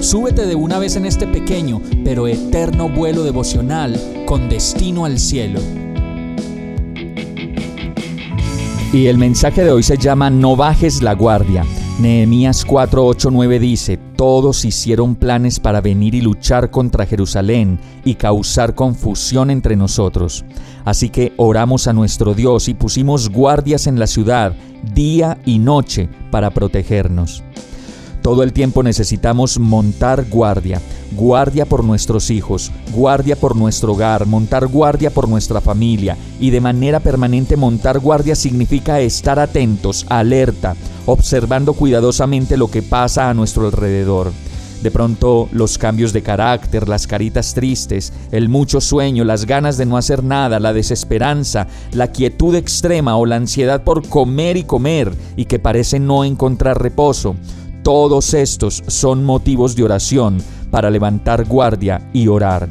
súbete de una vez en este pequeño pero eterno vuelo devocional con destino al cielo. Y el mensaje de hoy se llama No bajes la guardia. Nehemías 4:8-9 dice, Todos hicieron planes para venir y luchar contra Jerusalén y causar confusión entre nosotros. Así que oramos a nuestro Dios y pusimos guardias en la ciudad día y noche para protegernos. Todo el tiempo necesitamos montar guardia, guardia por nuestros hijos, guardia por nuestro hogar, montar guardia por nuestra familia y de manera permanente montar guardia significa estar atentos, alerta, observando cuidadosamente lo que pasa a nuestro alrededor. De pronto los cambios de carácter, las caritas tristes, el mucho sueño, las ganas de no hacer nada, la desesperanza, la quietud extrema o la ansiedad por comer y comer y que parece no encontrar reposo. Todos estos son motivos de oración para levantar guardia y orar.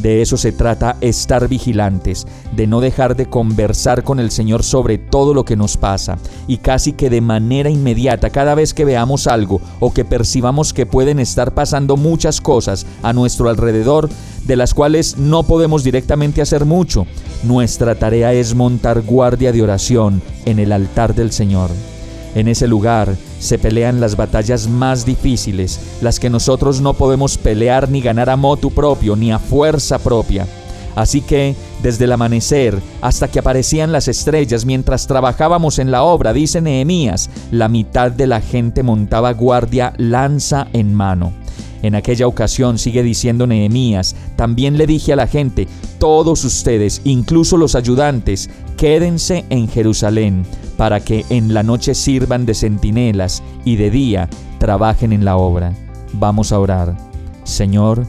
De eso se trata estar vigilantes, de no dejar de conversar con el Señor sobre todo lo que nos pasa y casi que de manera inmediata cada vez que veamos algo o que percibamos que pueden estar pasando muchas cosas a nuestro alrededor de las cuales no podemos directamente hacer mucho, nuestra tarea es montar guardia de oración en el altar del Señor. En ese lugar se pelean las batallas más difíciles, las que nosotros no podemos pelear ni ganar a motu propio ni a fuerza propia. Así que, desde el amanecer hasta que aparecían las estrellas mientras trabajábamos en la obra, dice Nehemías, la mitad de la gente montaba guardia lanza en mano. En aquella ocasión, sigue diciendo Nehemías, también le dije a la gente, todos ustedes, incluso los ayudantes, quédense en Jerusalén, para que en la noche sirvan de centinelas y de día trabajen en la obra. Vamos a orar. Señor,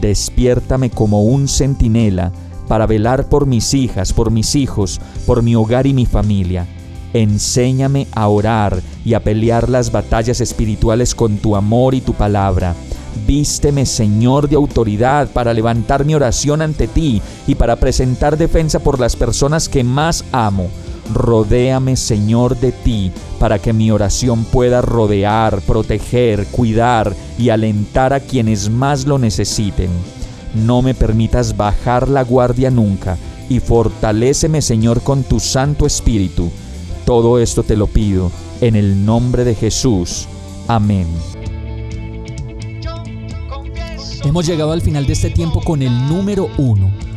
despiértame como un centinela para velar por mis hijas, por mis hijos, por mi hogar y mi familia. Enséñame a orar y a pelear las batallas espirituales con tu amor y tu palabra. Vísteme, Señor, de autoridad para levantar mi oración ante ti y para presentar defensa por las personas que más amo. Rodéame, Señor, de ti, para que mi oración pueda rodear, proteger, cuidar y alentar a quienes más lo necesiten. No me permitas bajar la guardia nunca, y fortaléceme, Señor, con tu Santo Espíritu. Todo esto te lo pido, en el nombre de Jesús. Amén. Hemos llegado al final de este tiempo con el número uno.